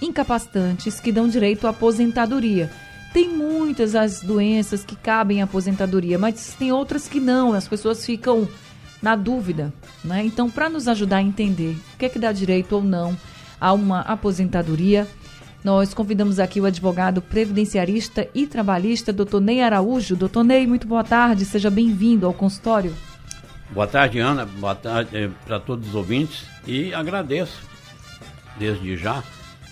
incapacitantes que dão direito à aposentadoria. Tem muitas as doenças que cabem à aposentadoria, mas tem outras que não. As pessoas ficam na dúvida, né? Então, para nos ajudar a entender o que é que dá direito ou não a uma aposentadoria, nós convidamos aqui o advogado previdenciarista e trabalhista, doutor Ney Araújo. Doutor Ney, muito boa tarde, seja bem-vindo ao consultório. Boa tarde, Ana. Boa tarde eh, para todos os ouvintes e agradeço desde já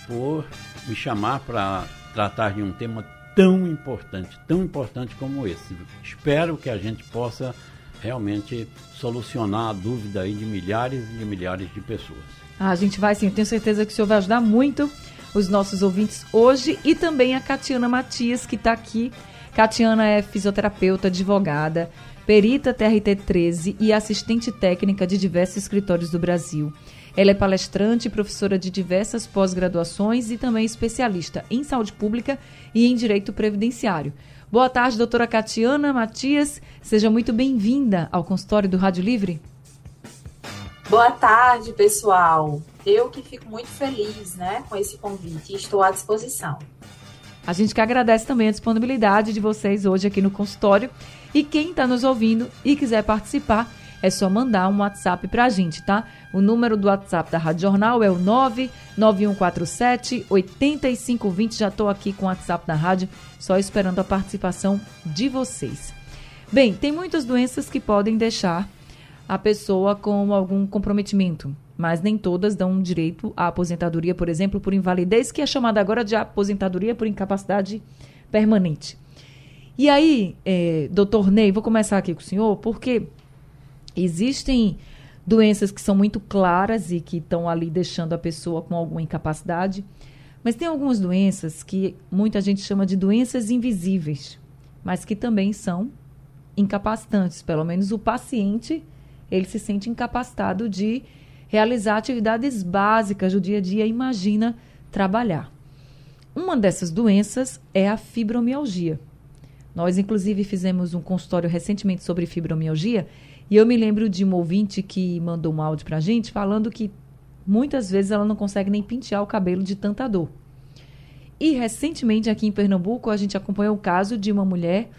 por me chamar para tratar de um tema tão importante, tão importante como esse. Espero que a gente possa realmente solucionar a dúvida aí de milhares e de milhares de pessoas. Ah, a gente vai sim, tenho certeza que o senhor vai ajudar muito os nossos ouvintes hoje e também a Catiana Matias, que está aqui. Catiana é fisioterapeuta, advogada, perita TRT 13 e assistente técnica de diversos escritórios do Brasil. Ela é palestrante e professora de diversas pós-graduações e também especialista em saúde pública e em direito previdenciário. Boa tarde, doutora Catiana Matias. Seja muito bem-vinda ao consultório do Rádio Livre. Boa tarde, pessoal. Eu que fico muito feliz né, com esse convite e estou à disposição. A gente que agradece também a disponibilidade de vocês hoje aqui no consultório. E quem está nos ouvindo e quiser participar, é só mandar um WhatsApp para a gente, tá? O número do WhatsApp da Rádio Jornal é o 99147 8520. Já estou aqui com o WhatsApp da rádio, só esperando a participação de vocês. Bem, tem muitas doenças que podem deixar a pessoa com algum comprometimento, mas nem todas dão direito à aposentadoria, por exemplo, por invalidez, que é chamada agora de aposentadoria por incapacidade permanente. E aí, é, doutor Ney, vou começar aqui com o senhor, porque Existem doenças que são muito claras e que estão ali deixando a pessoa com alguma incapacidade, mas tem algumas doenças que muita gente chama de doenças invisíveis, mas que também são incapacitantes. Pelo menos o paciente ele se sente incapacitado de realizar atividades básicas do dia a dia. Imagina trabalhar. Uma dessas doenças é a fibromialgia. Nós, inclusive, fizemos um consultório recentemente sobre fibromialgia e eu me lembro de um ouvinte que mandou um áudio para a gente falando que muitas vezes ela não consegue nem pentear o cabelo de tanta dor. E recentemente aqui em Pernambuco a gente acompanhou o caso de uma mulher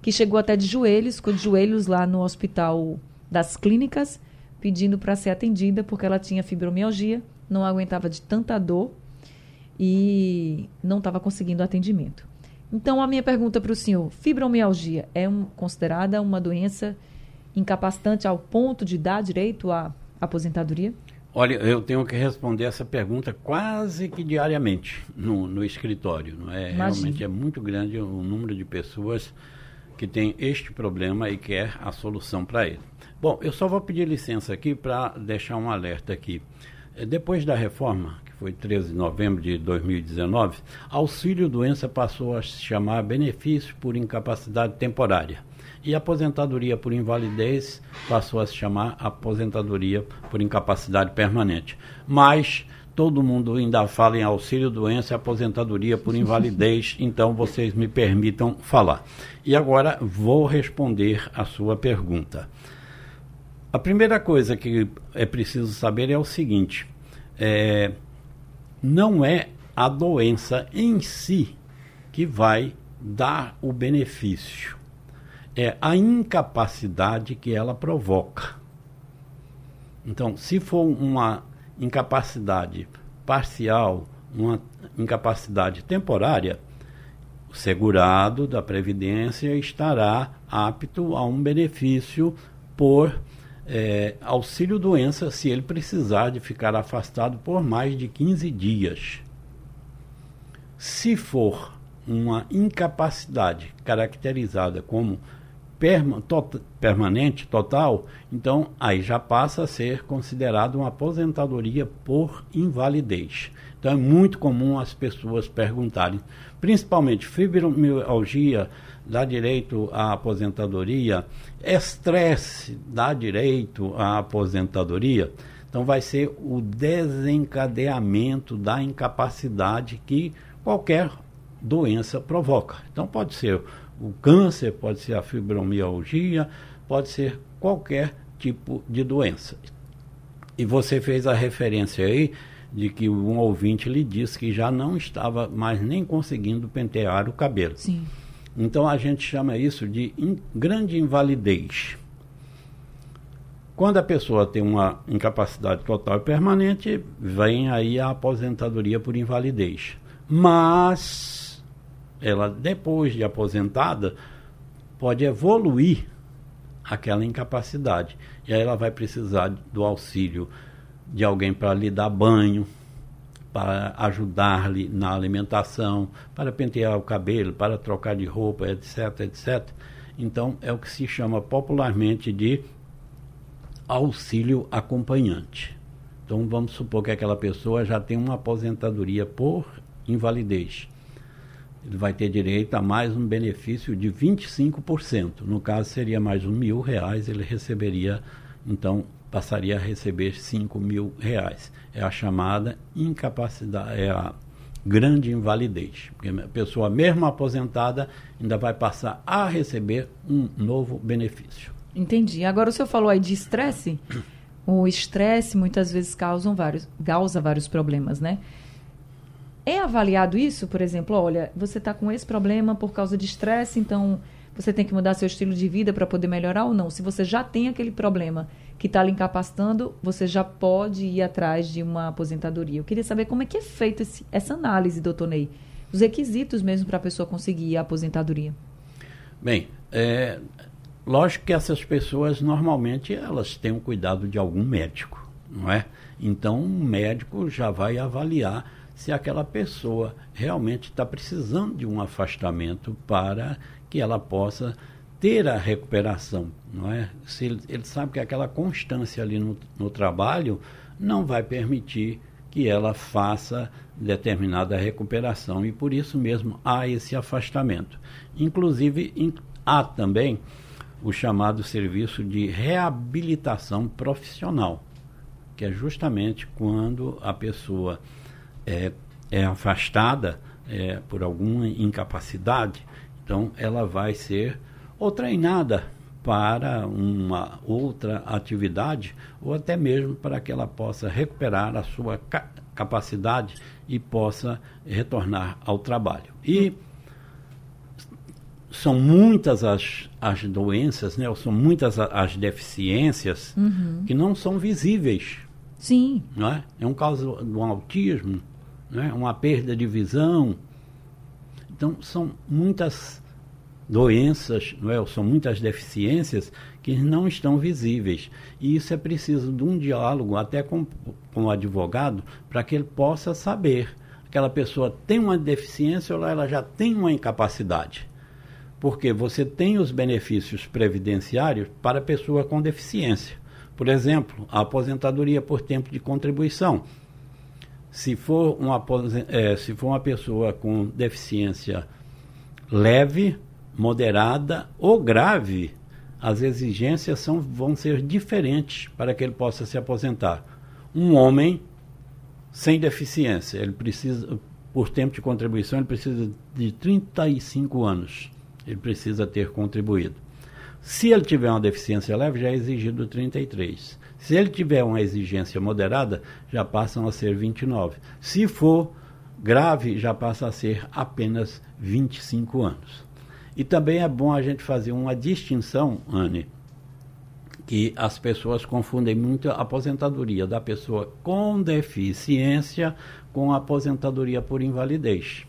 que chegou até de joelhos, com os joelhos lá no hospital das clínicas, pedindo para ser atendida porque ela tinha fibromialgia, não aguentava de tanta dor e não estava conseguindo atendimento. Então a minha pergunta para o senhor, fibromialgia é um, considerada uma doença incapacitante ao ponto de dar direito à aposentadoria? Olha, eu tenho que responder essa pergunta quase que diariamente no, no escritório. Não é? Realmente é muito grande o número de pessoas que tem este problema e quer a solução para ele. Bom, eu só vou pedir licença aqui para deixar um alerta aqui. É, depois da reforma, que foi 13 de novembro de 2019, auxílio doença passou a se chamar benefício por incapacidade temporária e aposentadoria por invalidez passou a se chamar aposentadoria por incapacidade permanente. Mas todo mundo ainda fala em auxílio doença e aposentadoria por invalidez, então vocês me permitam falar. E agora vou responder a sua pergunta. A primeira coisa que é preciso saber é o seguinte: é, não é a doença em si que vai dar o benefício é a incapacidade que ela provoca. Então, se for uma incapacidade parcial, uma incapacidade temporária, o segurado da Previdência estará apto a um benefício por é, auxílio-doença se ele precisar de ficar afastado por mais de 15 dias. Se for uma incapacidade caracterizada como perma, to, permanente, total, então aí já passa a ser considerado uma aposentadoria por invalidez. Então é muito comum as pessoas perguntarem, principalmente fibromialgia dá direito à aposentadoria, estresse dá direito à aposentadoria. Então vai ser o desencadeamento da incapacidade que qualquer doença provoca. Então pode ser o câncer, pode ser a fibromialgia, pode ser qualquer tipo de doença. E você fez a referência aí de que um ouvinte lhe disse que já não estava mais nem conseguindo pentear o cabelo. Sim. Então a gente chama isso de in, grande invalidez. Quando a pessoa tem uma incapacidade total e permanente, vem aí a aposentadoria por invalidez. Mas ela depois de aposentada pode evoluir aquela incapacidade. E aí ela vai precisar do auxílio de alguém para lhe dar banho, para ajudar-lhe na alimentação, para pentear o cabelo, para trocar de roupa, etc, etc. Então, é o que se chama popularmente de auxílio acompanhante. Então, vamos supor que aquela pessoa já tem uma aposentadoria por invalidez. Ele vai ter direito a mais um benefício de 25%. No caso, seria mais um mil reais, ele receberia, então, passaria a receber 5 mil reais. É a chamada incapacidade, é a grande invalidez. Porque a pessoa, mesmo aposentada, ainda vai passar a receber um novo benefício. Entendi. Agora o senhor falou aí de estresse. O estresse muitas vezes causa vários, causa vários problemas, né? É avaliado isso, por exemplo, olha, você está com esse problema por causa de estresse, então você tem que mudar seu estilo de vida para poder melhorar ou não. Se você já tem aquele problema que está lhe incapacitando, você já pode ir atrás de uma aposentadoria. Eu queria saber como é que é feita essa análise, doutor Ney. Os requisitos mesmo para a pessoa conseguir a aposentadoria. Bem, é, lógico que essas pessoas normalmente elas têm o cuidado de algum médico, não é? Então um médico já vai avaliar se aquela pessoa realmente está precisando de um afastamento para que ela possa ter a recuperação, não é? Se ele, ele sabe que aquela constância ali no, no trabalho não vai permitir que ela faça determinada recuperação e por isso mesmo há esse afastamento. Inclusive in, há também o chamado serviço de reabilitação profissional, que é justamente quando a pessoa é, é afastada é, por alguma incapacidade, então ela vai ser ou treinada para uma outra atividade ou até mesmo para que ela possa recuperar a sua ca capacidade e possa retornar ao trabalho. E são muitas as, as doenças, né, ou são muitas as deficiências uhum. que não são visíveis. Sim. Não é? é um caso do autismo, né, uma perda de visão. Então, são muitas doenças, não é? são muitas deficiências que não estão visíveis. E isso é preciso de um diálogo até com, com o advogado para que ele possa saber. Aquela pessoa tem uma deficiência ou ela já tem uma incapacidade. Porque você tem os benefícios previdenciários para a pessoa com deficiência. Por exemplo, a aposentadoria por tempo de contribuição. Se for uma, é, se for uma pessoa com deficiência leve, moderada ou grave, as exigências são, vão ser diferentes para que ele possa se aposentar. Um homem sem deficiência, ele precisa, por tempo de contribuição, ele precisa de 35 anos. Ele precisa ter contribuído. Se ele tiver uma deficiência leve, já é exigido 33. Se ele tiver uma exigência moderada, já passam a ser 29. Se for grave, já passa a ser apenas 25 anos. E também é bom a gente fazer uma distinção, Anne, que as pessoas confundem muito a aposentadoria da pessoa com deficiência com a aposentadoria por invalidez.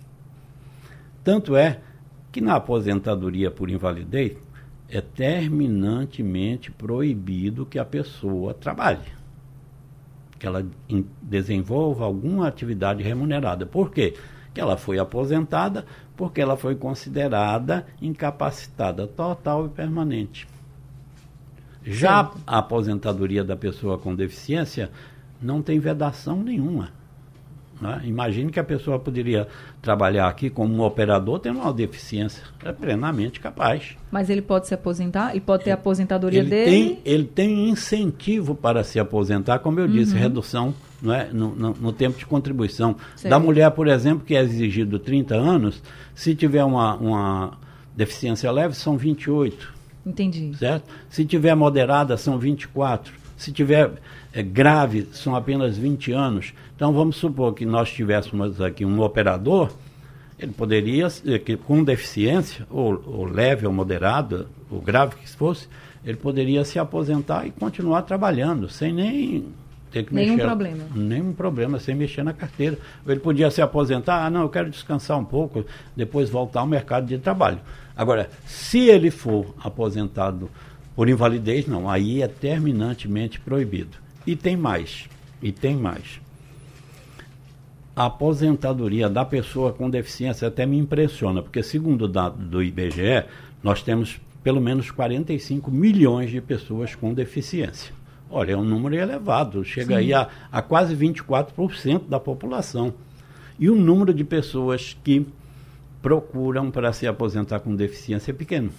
Tanto é que na aposentadoria por invalidez é terminantemente proibido que a pessoa trabalhe, que ela desenvolva alguma atividade remunerada. Por quê? que ela foi aposentada porque ela foi considerada incapacitada total e permanente. Já a aposentadoria da pessoa com deficiência não tem vedação nenhuma. Né? Imagine que a pessoa poderia trabalhar aqui como um operador tendo uma deficiência. É plenamente capaz. Mas ele pode se aposentar? Ele pode ter a aposentadoria ele dele? Tem, ele tem incentivo para se aposentar, como eu disse, uhum. redução não é? no, no, no tempo de contribuição. Da mulher, por exemplo, que é exigido 30 anos, se tiver uma, uma deficiência leve, são 28. Entendi. Certo? Se tiver moderada, são 24. Se tiver é, grave, são apenas 20 anos. Então, vamos supor que nós tivéssemos aqui um operador, ele poderia, eh, que, com deficiência, ou, ou leve ou moderada, ou grave que fosse, ele poderia se aposentar e continuar trabalhando, sem nem ter que nenhum mexer. problema. Nenhum problema, sem mexer na carteira. Ele podia se aposentar, ah, não, eu quero descansar um pouco, depois voltar ao mercado de trabalho. Agora, se ele for aposentado por invalidez, não. Aí é terminantemente proibido. E tem mais. E tem mais. A aposentadoria da pessoa com deficiência até me impressiona, porque segundo o dado do IBGE, nós temos pelo menos 45 milhões de pessoas com deficiência. Olha, é um número elevado, chega Sim. aí a, a quase 24% da população. E o número de pessoas que procuram para se aposentar com deficiência é pequeno.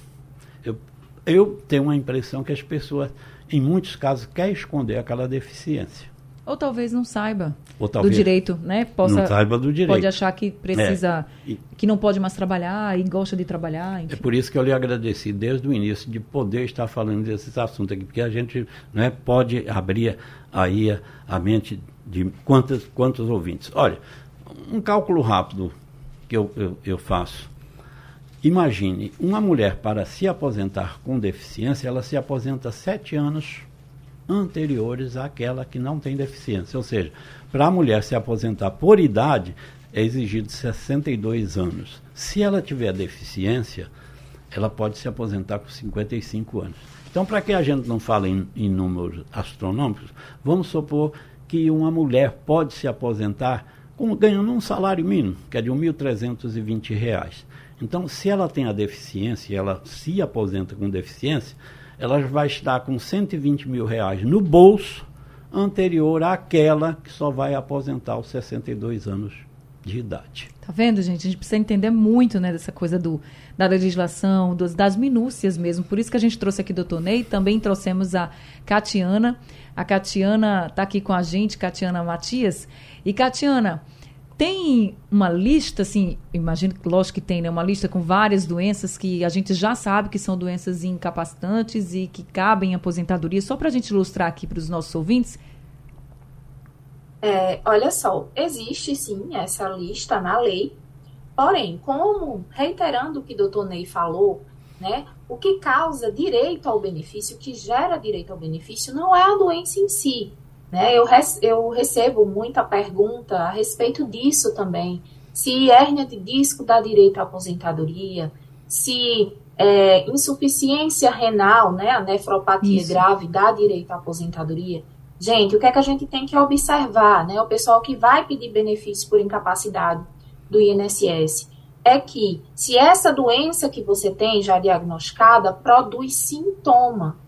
Eu eu tenho a impressão que as pessoas, em muitos casos, querem esconder aquela deficiência. Ou talvez não saiba talvez do direito, né? Possa, não saiba do direito. Pode achar que precisa, é. que não pode mais trabalhar e gosta de trabalhar. Enfim. É por isso que eu lhe agradeci desde o início de poder estar falando desses assuntos aqui, porque a gente né, pode abrir aí a, a mente de quantos, quantos ouvintes. Olha, um cálculo rápido que eu, eu, eu faço. Imagine, uma mulher para se aposentar com deficiência, ela se aposenta sete anos anteriores àquela que não tem deficiência. Ou seja, para a mulher se aposentar por idade, é exigido 62 anos. Se ela tiver deficiência, ela pode se aposentar com 55 anos. Então, para que a gente não fale em, em números astronômicos, vamos supor que uma mulher pode se aposentar com, ganhando um salário mínimo, que é de R$ 1.320. Então, se ela tem a deficiência, ela se aposenta com deficiência, ela vai estar com 120 mil reais no bolso anterior àquela que só vai aposentar aos 62 anos de idade. Tá vendo, gente? A gente precisa entender muito né, dessa coisa do, da legislação, dos, das minúcias mesmo. Por isso que a gente trouxe aqui o doutor Ney, também trouxemos a Catiana. A Catiana está aqui com a gente, Catiana Matias. E, Catiana, tem uma lista, assim, imagino que lógico que tem, né? Uma lista com várias doenças que a gente já sabe que são doenças incapacitantes e que cabem em aposentadoria. Só para a gente ilustrar aqui para os nossos ouvintes. É, olha só, existe sim essa lista na lei, porém, como, reiterando o que o doutor Ney falou, né, o que causa direito ao benefício, o que gera direito ao benefício, não é a doença em si, né? Eu, eu recebo muita pergunta a respeito disso também. Se hérnia de disco dá direito à aposentadoria, se é, insuficiência renal, né, a nefropatia Isso. grave dá direito à aposentadoria. Gente, o que é que a gente tem que observar, né? O pessoal que vai pedir benefício por incapacidade do INSS é que se essa doença que você tem já diagnosticada produz sintoma,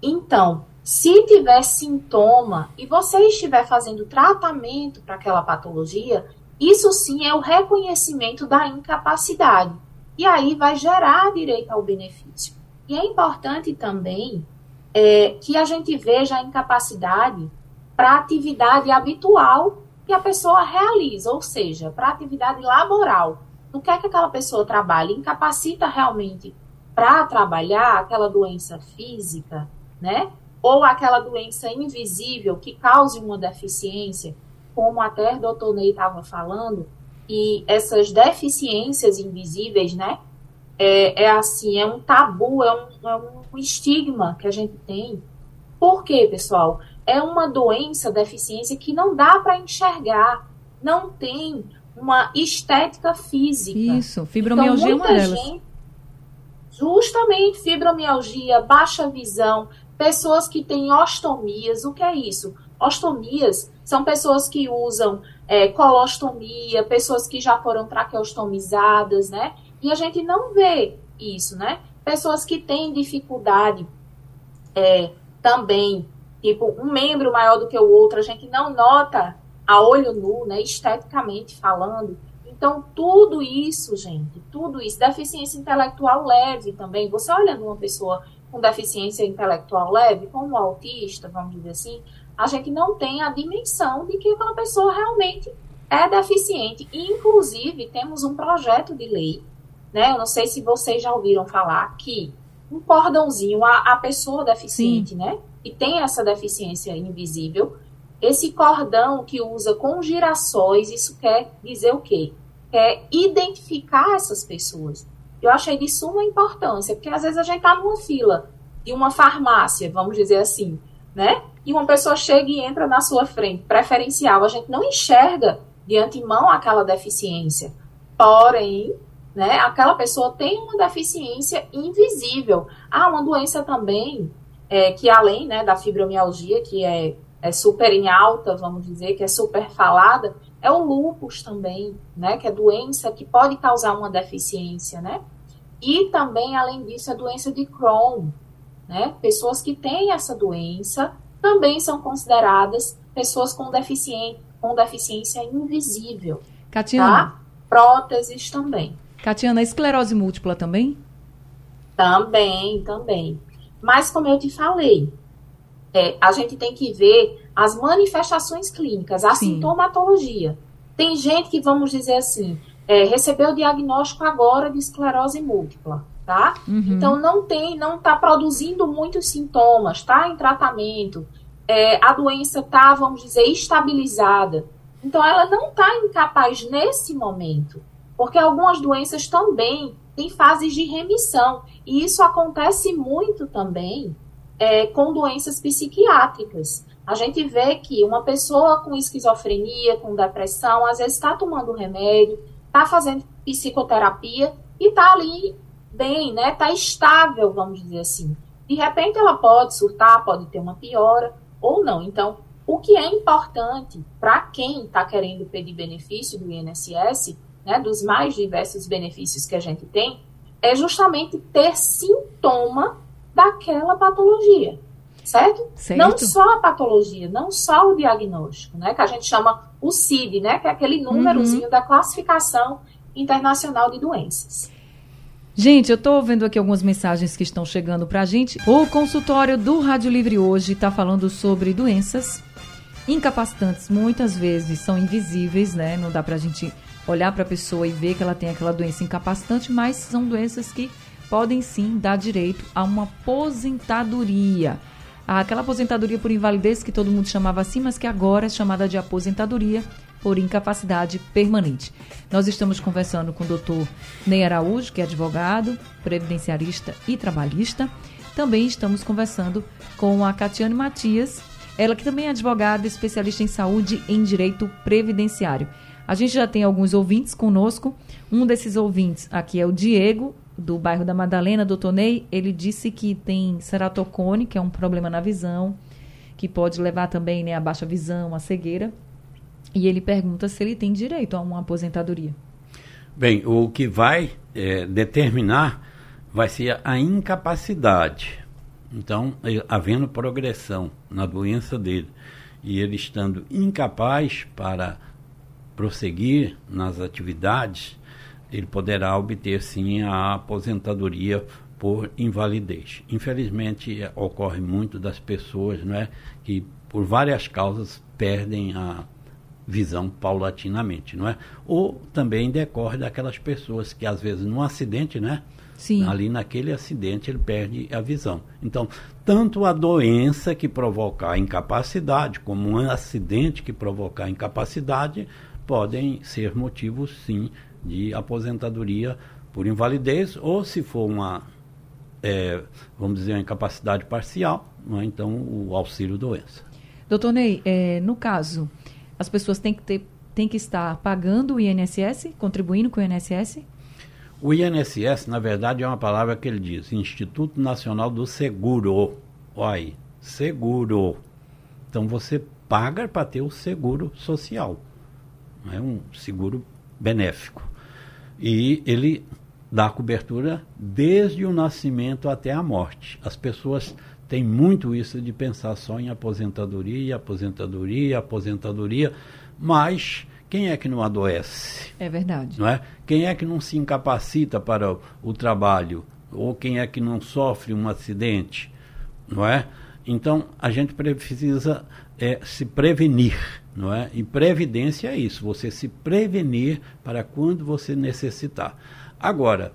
então se tiver sintoma e você estiver fazendo tratamento para aquela patologia, isso sim é o reconhecimento da incapacidade. E aí vai gerar direito ao benefício. E é importante também é, que a gente veja a incapacidade para atividade habitual que a pessoa realiza, ou seja, para atividade laboral. No que é que aquela pessoa trabalha? Incapacita realmente para trabalhar aquela doença física, né? Ou aquela doença invisível que cause uma deficiência, como até o doutor Ney estava falando, e essas deficiências invisíveis, né, é, é, assim, é um tabu, é um, é um estigma que a gente tem. Por quê, pessoal? É uma doença, deficiência que não dá para enxergar, não tem uma estética física. Isso, fibromialgia então, é uma delas. Gente, justamente fibromialgia, baixa visão, pessoas que têm ostomias. O que é isso? Ostomias são pessoas que usam é, colostomia, pessoas que já foram traqueostomizadas, né? E a gente não vê isso, né? Pessoas que têm dificuldade é, também, tipo, um membro maior do que o outro, a gente não nota a olho nu, né? Esteticamente falando. Então, tudo isso, gente, tudo isso, deficiência intelectual leve também. Você olhando uma pessoa com deficiência intelectual leve, como autista, vamos dizer assim, a gente não tem a dimensão de que aquela pessoa realmente é deficiente. E, inclusive, temos um projeto de lei, né? Eu não sei se vocês já ouviram falar que um cordãozinho, a, a pessoa deficiente, Sim. né? E tem essa deficiência invisível, esse cordão que usa com girassóis, isso quer dizer o quê? Quer identificar essas pessoas. Eu achei de suma importância, porque às vezes a gente está numa fila de uma farmácia, vamos dizer assim, né? E uma pessoa chega e entra na sua frente, preferencial, a gente não enxerga de antemão aquela deficiência. Porém, né, aquela pessoa tem uma deficiência invisível. Há uma doença também é, que além né, da fibromialgia, que é, é super em alta, vamos dizer, que é super falada, é o lúpus também, né? Que é doença que pode causar uma deficiência, né? E também, além disso, a doença de Crohn, né? Pessoas que têm essa doença também são consideradas pessoas com, deficiência, com deficiência invisível. Catiana. Tá? Próteses também. Catiana, esclerose múltipla também? Também, também. Mas como eu te falei, é, a gente tem que ver as manifestações clínicas, a Sim. sintomatologia. Tem gente que, vamos dizer assim, é, recebeu o diagnóstico agora de esclerose múltipla, tá? Uhum. Então não tem, não está produzindo muitos sintomas, está em tratamento, é, a doença está, vamos dizer, estabilizada. Então ela não está incapaz nesse momento, porque algumas doenças também têm fases de remissão e isso acontece muito também é, com doenças psiquiátricas a gente vê que uma pessoa com esquizofrenia, com depressão, às vezes está tomando remédio, está fazendo psicoterapia e está ali bem, né? Está estável, vamos dizer assim. De repente ela pode surtar, pode ter uma piora ou não. Então, o que é importante para quem está querendo pedir benefício do INSS, né, dos mais diversos benefícios que a gente tem, é justamente ter sintoma daquela patologia certo? certo? Não só a patologia, não só o diagnóstico, né? Que a gente chama o CID, né? Que é aquele númerozinho uhum. da classificação internacional de doenças. Gente, eu estou vendo aqui algumas mensagens que estão chegando para a gente. O consultório do Rádio Livre hoje está falando sobre doenças incapacitantes. Muitas vezes são invisíveis, né? Não dá para a gente olhar para a pessoa e ver que ela tem aquela doença incapacitante, mas são doenças que podem sim dar direito a uma aposentadoria aquela aposentadoria por invalidez que todo mundo chamava assim, mas que agora é chamada de aposentadoria por incapacidade permanente. Nós estamos conversando com o doutor Ney Araújo, que é advogado, previdenciarista e trabalhista. Também estamos conversando com a Catiane Matias, ela que também é advogada, especialista em saúde em direito previdenciário. A gente já tem alguns ouvintes conosco. Um desses ouvintes aqui é o Diego, do bairro da Madalena, doutor Ney, ele disse que tem ceratocone, que é um problema na visão, que pode levar também né, a baixa visão, a cegueira. E ele pergunta se ele tem direito a uma aposentadoria. Bem, o que vai é, determinar vai ser a incapacidade. Então, havendo progressão na doença dele e ele estando incapaz para prosseguir nas atividades, ele poderá obter sim a aposentadoria por invalidez. Infelizmente, ocorre muito das pessoas não é, que, por várias causas, perdem a visão paulatinamente, não é? Ou também decorre daquelas pessoas que, às vezes, num acidente, né? Sim. Ali naquele acidente ele perde a visão. Então, tanto a doença que provocar a incapacidade, como um acidente que provocar a incapacidade, podem ser motivos, sim, de aposentadoria por invalidez ou se for uma, é, vamos dizer, uma incapacidade parcial, é? então o auxílio doença. Doutor Ney, é, no caso, as pessoas têm que, ter, têm que estar pagando o INSS, contribuindo com o INSS? O INSS, na verdade, é uma palavra que ele diz, Instituto Nacional do Seguro. Olha aí, seguro. Então você paga para ter o seguro social. É um seguro benéfico. E ele dá cobertura desde o nascimento até a morte. As pessoas têm muito isso de pensar só em aposentadoria, aposentadoria, aposentadoria, mas quem é que não adoece? É verdade. Não é? Quem é que não se incapacita para o, o trabalho? Ou quem é que não sofre um acidente? Não é? Então, a gente precisa é, se prevenir, não é? E previdência é isso, você se prevenir para quando você necessitar. Agora,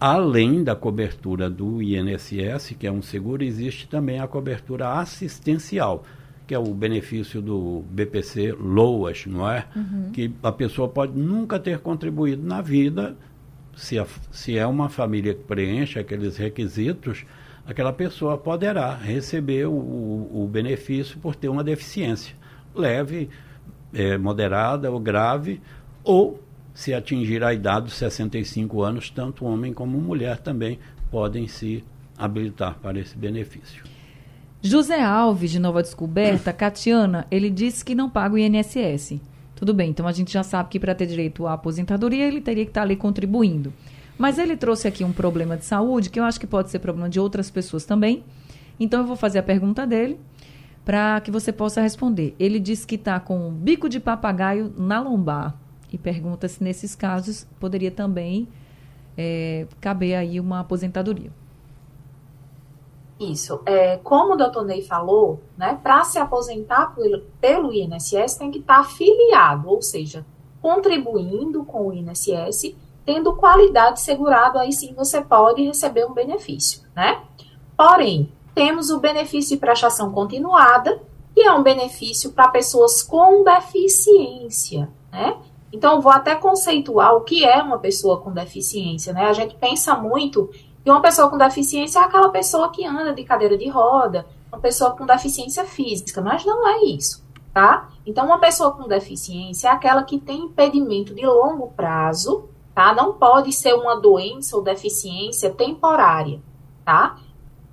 além da cobertura do INSS, que é um seguro, existe também a cobertura assistencial, que é o benefício do BPC LOAS, não é? Uhum. Que a pessoa pode nunca ter contribuído na vida, se, a, se é uma família que preenche aqueles requisitos, aquela pessoa poderá receber o, o benefício por ter uma deficiência leve, é, moderada ou grave, ou se atingir a idade dos 65 anos, tanto homem como mulher também podem se habilitar para esse benefício. José Alves, de Nova Descoberta, Catiana, ele disse que não paga o INSS. Tudo bem, então a gente já sabe que para ter direito à aposentadoria ele teria que estar ali contribuindo. Mas ele trouxe aqui um problema de saúde que eu acho que pode ser problema de outras pessoas também. Então eu vou fazer a pergunta dele para que você possa responder. Ele disse que está com um bico de papagaio na lombar e pergunta se nesses casos poderia também é, caber aí uma aposentadoria. Isso. É, como o doutor Ney falou, né, para se aposentar pelo, pelo INSS tem que estar tá afiliado, ou seja, contribuindo com o INSS tendo qualidade segurado, aí sim você pode receber um benefício, né? Porém, temos o benefício de prestação continuada, que é um benefício para pessoas com deficiência, né? Então, vou até conceituar o que é uma pessoa com deficiência, né? A gente pensa muito que uma pessoa com deficiência é aquela pessoa que anda de cadeira de roda, uma pessoa com deficiência física, mas não é isso, tá? Então, uma pessoa com deficiência é aquela que tem impedimento de longo prazo tá? Não pode ser uma doença ou deficiência temporária, tá?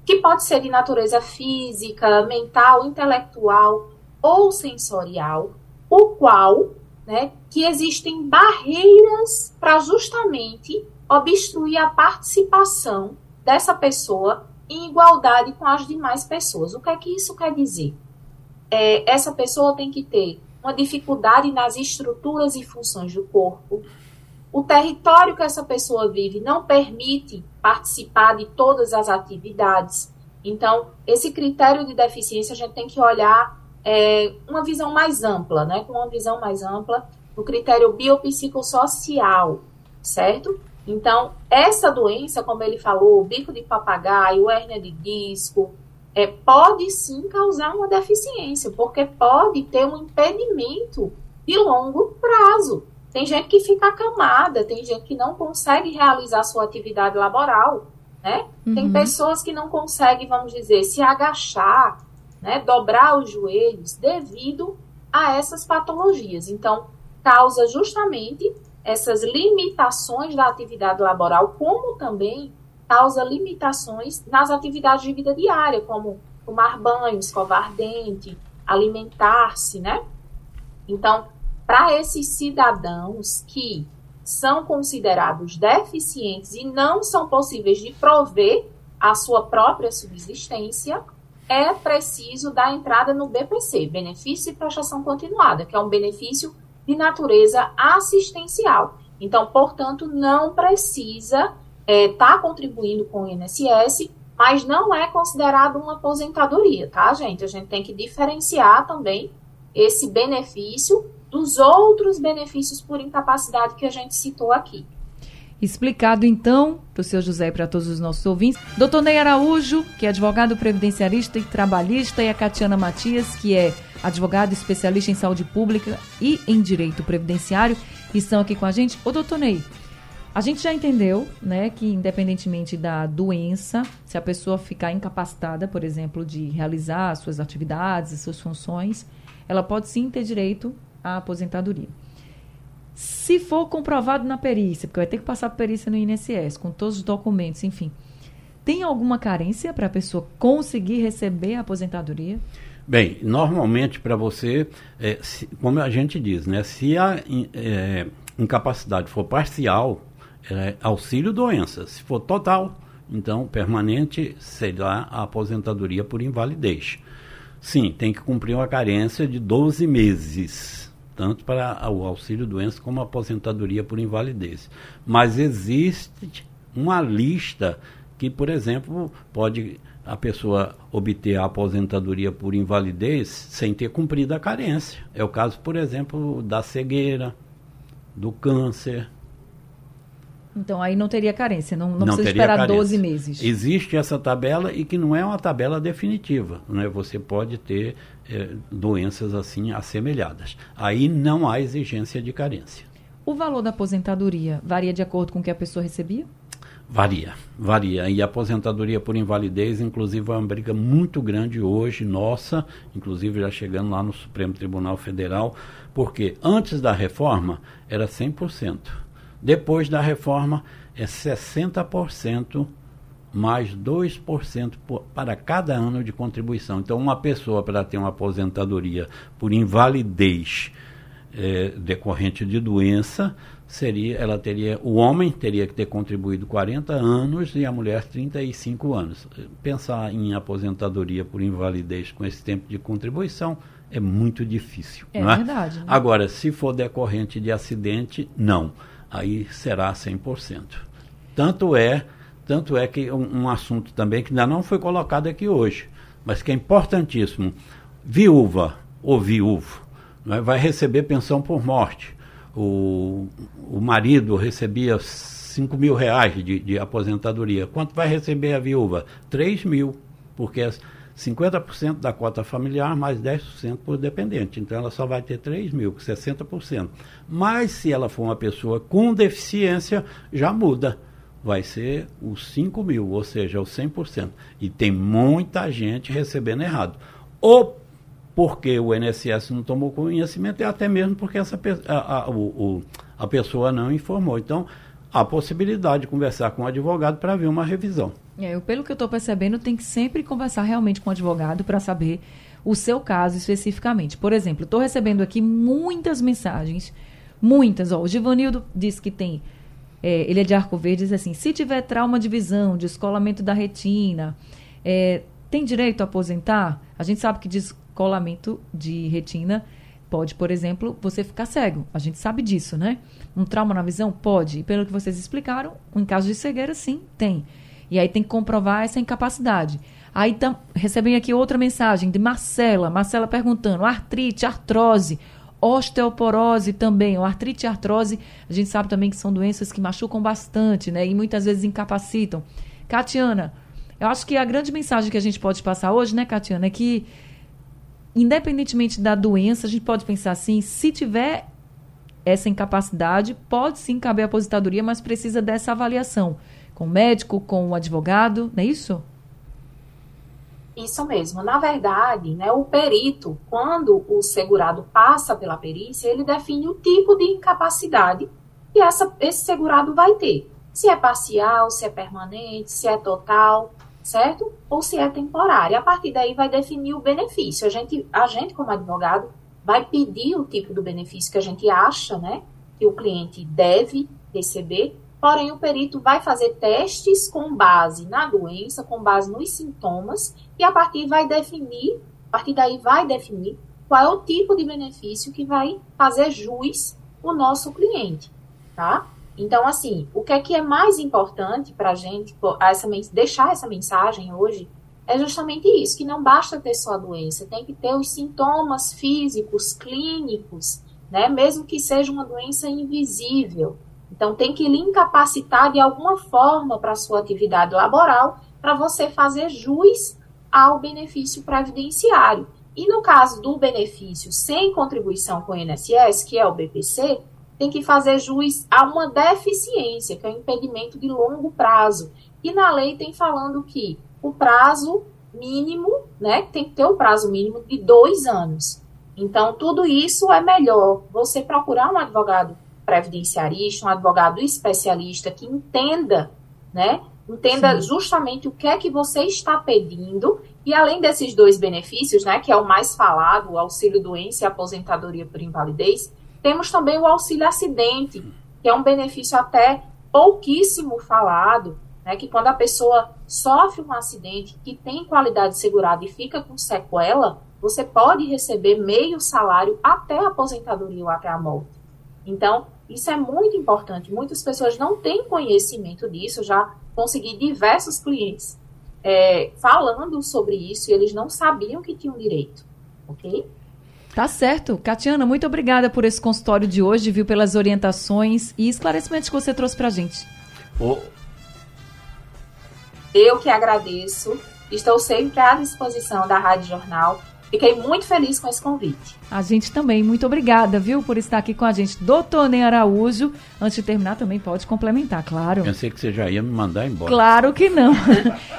Que pode ser de natureza física, mental, intelectual ou sensorial, o qual, né, que existem barreiras para justamente obstruir a participação dessa pessoa em igualdade com as demais pessoas. O que é que isso quer dizer? É, essa pessoa tem que ter uma dificuldade nas estruturas e funções do corpo, o território que essa pessoa vive não permite participar de todas as atividades. Então, esse critério de deficiência a gente tem que olhar é, uma visão mais ampla, né? Com uma visão mais ampla no critério biopsicossocial, certo? Então, essa doença, como ele falou, bico de papagaio, hérnia de disco, é, pode sim causar uma deficiência, porque pode ter um impedimento de longo prazo. Tem gente que fica acamada, tem gente que não consegue realizar sua atividade laboral, né? Uhum. Tem pessoas que não conseguem, vamos dizer, se agachar, né, dobrar os joelhos devido a essas patologias. Então, causa justamente essas limitações da atividade laboral, como também causa limitações nas atividades de vida diária, como tomar banho, escovar dente, alimentar-se, né? Então, para esses cidadãos que são considerados deficientes e não são possíveis de prover a sua própria subsistência, é preciso dar entrada no BPC, Benefício de Prestação Continuada, que é um benefício de natureza assistencial. Então, portanto, não precisa estar é, tá contribuindo com o INSS, mas não é considerado uma aposentadoria, tá, gente? A gente tem que diferenciar também esse benefício dos outros benefícios por incapacidade que a gente citou aqui. Explicado então para o seu José e para todos os nossos ouvintes. Doutor Ney Araújo, que é advogado previdenciarista e trabalhista, e a Catiana Matias, que é advogado especialista em saúde pública e em direito previdenciário, estão aqui com a gente. Ô, doutor Ney, a gente já entendeu, né, que independentemente da doença, se a pessoa ficar incapacitada, por exemplo, de realizar suas atividades, suas funções, ela pode sim ter direito a aposentadoria. Se for comprovado na perícia, porque vai ter que passar perícia no INSS, com todos os documentos, enfim, tem alguma carência para a pessoa conseguir receber a aposentadoria? Bem, normalmente para você, é, se, como a gente diz, né, se a é, incapacidade for parcial, é auxílio doença. Se for total, então permanente será a aposentadoria por invalidez. Sim, tem que cumprir uma carência de 12 meses, tanto para o auxílio doença como a aposentadoria por invalidez. Mas existe uma lista que, por exemplo, pode a pessoa obter a aposentadoria por invalidez sem ter cumprido a carência. É o caso, por exemplo, da cegueira, do câncer. Então aí não teria carência, não, não, não precisa esperar carência. 12 meses. Existe essa tabela e que não é uma tabela definitiva. Né? Você pode ter é, doenças assim assemelhadas. Aí não há exigência de carência. O valor da aposentadoria varia de acordo com o que a pessoa recebia? Varia, varia. E a aposentadoria por invalidez, inclusive, é uma briga muito grande hoje, nossa, inclusive já chegando lá no Supremo Tribunal Federal, porque antes da reforma era 100%. Depois da reforma é 60% mais 2% por, para cada ano de contribuição. Então, uma pessoa para ter uma aposentadoria por invalidez é, decorrente de doença seria, ela teria, o homem teria que ter contribuído 40 anos e a mulher 35 anos. Pensar em aposentadoria por invalidez com esse tempo de contribuição é muito difícil. É, é? verdade. Né? Agora, se for decorrente de acidente, não. Aí será 100%. Tanto é, tanto é que um, um assunto também que ainda não foi colocado aqui hoje, mas que é importantíssimo. Viúva ou viúvo né, vai receber pensão por morte o, o marido recebia 5 mil reais de, de aposentadoria. Quanto vai receber a viúva? 3 mil, porque é 50% da cota familiar mais 10% por dependente. Então ela só vai ter 3 mil, 60%. Mas se ela for uma pessoa com deficiência, já muda. Vai ser os 5 mil, ou seja, os 100%. E tem muita gente recebendo errado. Ou porque o INSS não tomou conhecimento e até mesmo porque essa, a, a, o, a pessoa não informou. Então, há possibilidade de conversar com o advogado para ver uma revisão. É, eu, pelo que eu estou percebendo, tem que sempre conversar realmente com o advogado para saber o seu caso especificamente. Por exemplo, estou recebendo aqui muitas mensagens, muitas. Ó, o Givanildo disse que tem, é, ele é de Arco Verde, diz assim, se tiver trauma de visão, descolamento da retina, é, tem direito a aposentar? A gente sabe que diz colamento de retina pode, por exemplo, você ficar cego. A gente sabe disso, né? Um trauma na visão? Pode. E pelo que vocês explicaram, em caso de cegueira, sim, tem. E aí tem que comprovar essa incapacidade. Aí tam, recebem aqui outra mensagem de Marcela. Marcela perguntando: artrite, artrose, osteoporose também. O artrite e artrose, a gente sabe também que são doenças que machucam bastante, né? E muitas vezes incapacitam. Catiana, eu acho que a grande mensagem que a gente pode passar hoje, né, Catiana, é que independentemente da doença, a gente pode pensar assim, se tiver essa incapacidade, pode sim caber a aposentadoria, mas precisa dessa avaliação com o médico, com o advogado, não é isso? Isso mesmo. Na verdade, né, o perito, quando o segurado passa pela perícia, ele define o tipo de incapacidade que essa, esse segurado vai ter. Se é parcial, se é permanente, se é total certo? Ou se é temporária. A partir daí vai definir o benefício. A gente, a gente como advogado, vai pedir o tipo do benefício que a gente acha, né, que o cliente deve receber. Porém, o perito vai fazer testes com base na doença, com base nos sintomas, e a partir vai definir, a partir daí vai definir qual é o tipo de benefício que vai fazer jus o nosso cliente, tá? Então, assim, o que é que é mais importante para a gente essa, deixar essa mensagem hoje é justamente isso, que não basta ter só a doença, tem que ter os sintomas físicos, clínicos, né? Mesmo que seja uma doença invisível. Então, tem que lhe incapacitar de alguma forma para a sua atividade laboral, para você fazer jus ao benefício previdenciário. E no caso do benefício sem contribuição com o INSS, que é o BPC, tem que fazer jus a uma deficiência, que é um impedimento de longo prazo. E na lei tem falando que o prazo mínimo, né, tem que ter um prazo mínimo de dois anos. Então, tudo isso é melhor você procurar um advogado previdenciarista, um advogado especialista que entenda, né, Entenda Sim. justamente o que é que você está pedindo. E além desses dois benefícios, né, que é o mais falado, o auxílio doença e aposentadoria por invalidez, temos também o auxílio acidente, que é um benefício até pouquíssimo falado, né, que quando a pessoa sofre um acidente que tem qualidade segurada e fica com sequela, você pode receber meio salário até a aposentadoria ou até a morte. Então, isso é muito importante. Muitas pessoas não têm conhecimento disso. Eu já consegui diversos clientes é, falando sobre isso e eles não sabiam que tinham direito. Ok? Tá certo. Catiana, muito obrigada por esse consultório de hoje, viu, pelas orientações e esclarecimentos que você trouxe pra gente. Oh. Eu que agradeço. Estou sempre à disposição da Rádio Jornal Fiquei muito feliz com esse convite. A gente também, muito obrigada, viu, por estar aqui com a gente. Doutor Ney Araújo, antes de terminar, também pode complementar, claro. Pensei que você já ia me mandar embora. Claro que não.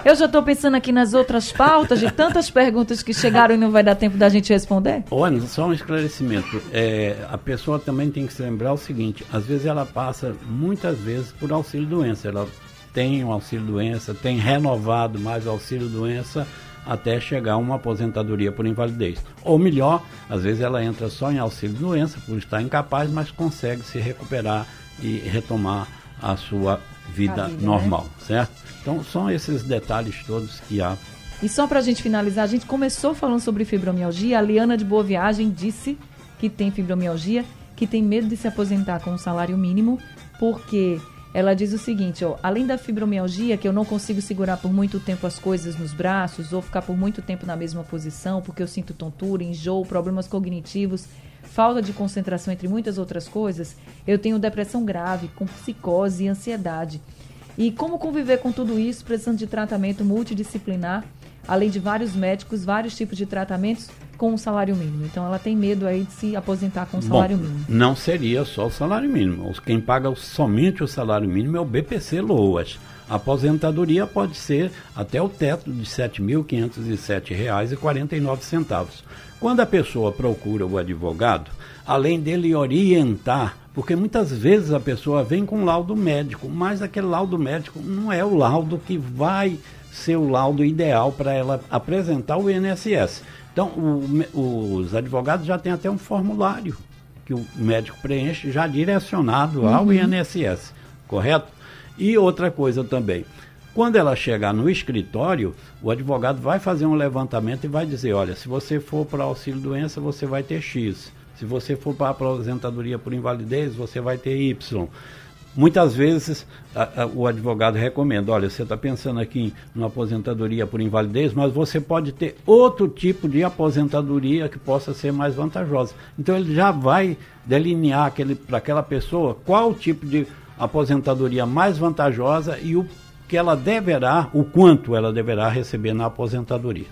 Eu já estou pensando aqui nas outras pautas, de tantas perguntas que chegaram e não vai dar tempo da gente responder. Olha, só um esclarecimento. É, a pessoa também tem que se lembrar o seguinte: às vezes ela passa, muitas vezes, por auxílio doença. Ela tem o um auxílio doença, tem renovado mais o auxílio doença até chegar a uma aposentadoria por invalidez. Ou melhor, às vezes ela entra só em auxílio doença por estar incapaz, mas consegue se recuperar e retomar a sua vida, vida né? normal, né? certo? Então são esses detalhes todos que há. E só para a gente finalizar, a gente começou falando sobre fibromialgia. A Liana de Boa Viagem disse que tem fibromialgia, que tem medo de se aposentar com um salário mínimo, porque ela diz o seguinte, ó, além da fibromialgia, que eu não consigo segurar por muito tempo as coisas nos braços ou ficar por muito tempo na mesma posição, porque eu sinto tontura, enjoo, problemas cognitivos, falta de concentração, entre muitas outras coisas, eu tenho depressão grave, com psicose e ansiedade. E como conviver com tudo isso, precisando de tratamento multidisciplinar, além de vários médicos, vários tipos de tratamentos, com o salário mínimo. Então ela tem medo aí de se aposentar com o salário Bom, mínimo. Não seria só o salário mínimo. Quem paga somente o salário mínimo é o BPC Loas. A aposentadoria pode ser até o teto de R$ 7.507,49. Quando a pessoa procura o advogado, além dele orientar, porque muitas vezes a pessoa vem com laudo médico, mas aquele laudo médico não é o laudo que vai ser o laudo ideal para ela apresentar o INSS. Então, o, os advogados já têm até um formulário que o médico preenche já direcionado uhum. ao INSS, correto? E outra coisa também, quando ela chegar no escritório, o advogado vai fazer um levantamento e vai dizer, olha, se você for para auxílio doença, você vai ter X. Se você for para aposentadoria por invalidez, você vai ter Y. Muitas vezes a, a, o advogado recomenda, olha, você está pensando aqui em uma aposentadoria por invalidez, mas você pode ter outro tipo de aposentadoria que possa ser mais vantajosa. Então ele já vai delinear para aquela pessoa qual o tipo de aposentadoria mais vantajosa e o que ela deverá, o quanto ela deverá receber na aposentadoria.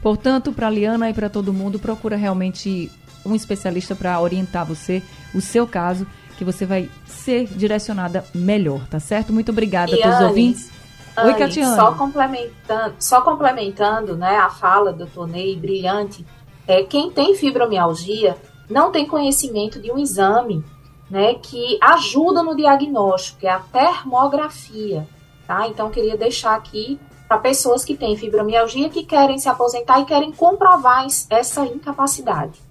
Portanto, para a Liana e para todo mundo, procura realmente um especialista para orientar você, o seu caso que você vai ser direcionada melhor, tá certo? Muito obrigada para os ouvintes. Oi, Anne, Catiane. Só complementando, só complementando né, a fala do Tonei, brilhante, é, quem tem fibromialgia não tem conhecimento de um exame né, que ajuda no diagnóstico, que é a termografia. Tá? Então, queria deixar aqui para pessoas que têm fibromialgia, que querem se aposentar e querem comprovar essa incapacidade.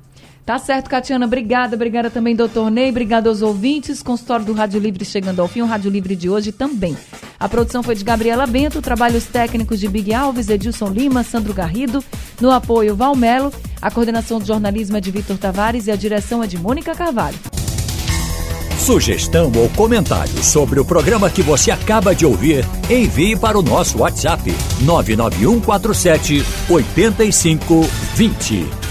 Tá certo, Catiana. Obrigada. Obrigada também, doutor Ney. Obrigada aos ouvintes. Consultório do Rádio Livre chegando ao fim. O Rádio Livre de hoje também. A produção foi de Gabriela Bento. Trabalhos técnicos de Big Alves, Edilson Lima, Sandro Garrido. No apoio, Valmelo. A coordenação de jornalismo é de Vitor Tavares e a direção é de Mônica Carvalho. Sugestão ou comentário sobre o programa que você acaba de ouvir, envie para o nosso WhatsApp 99147 8520.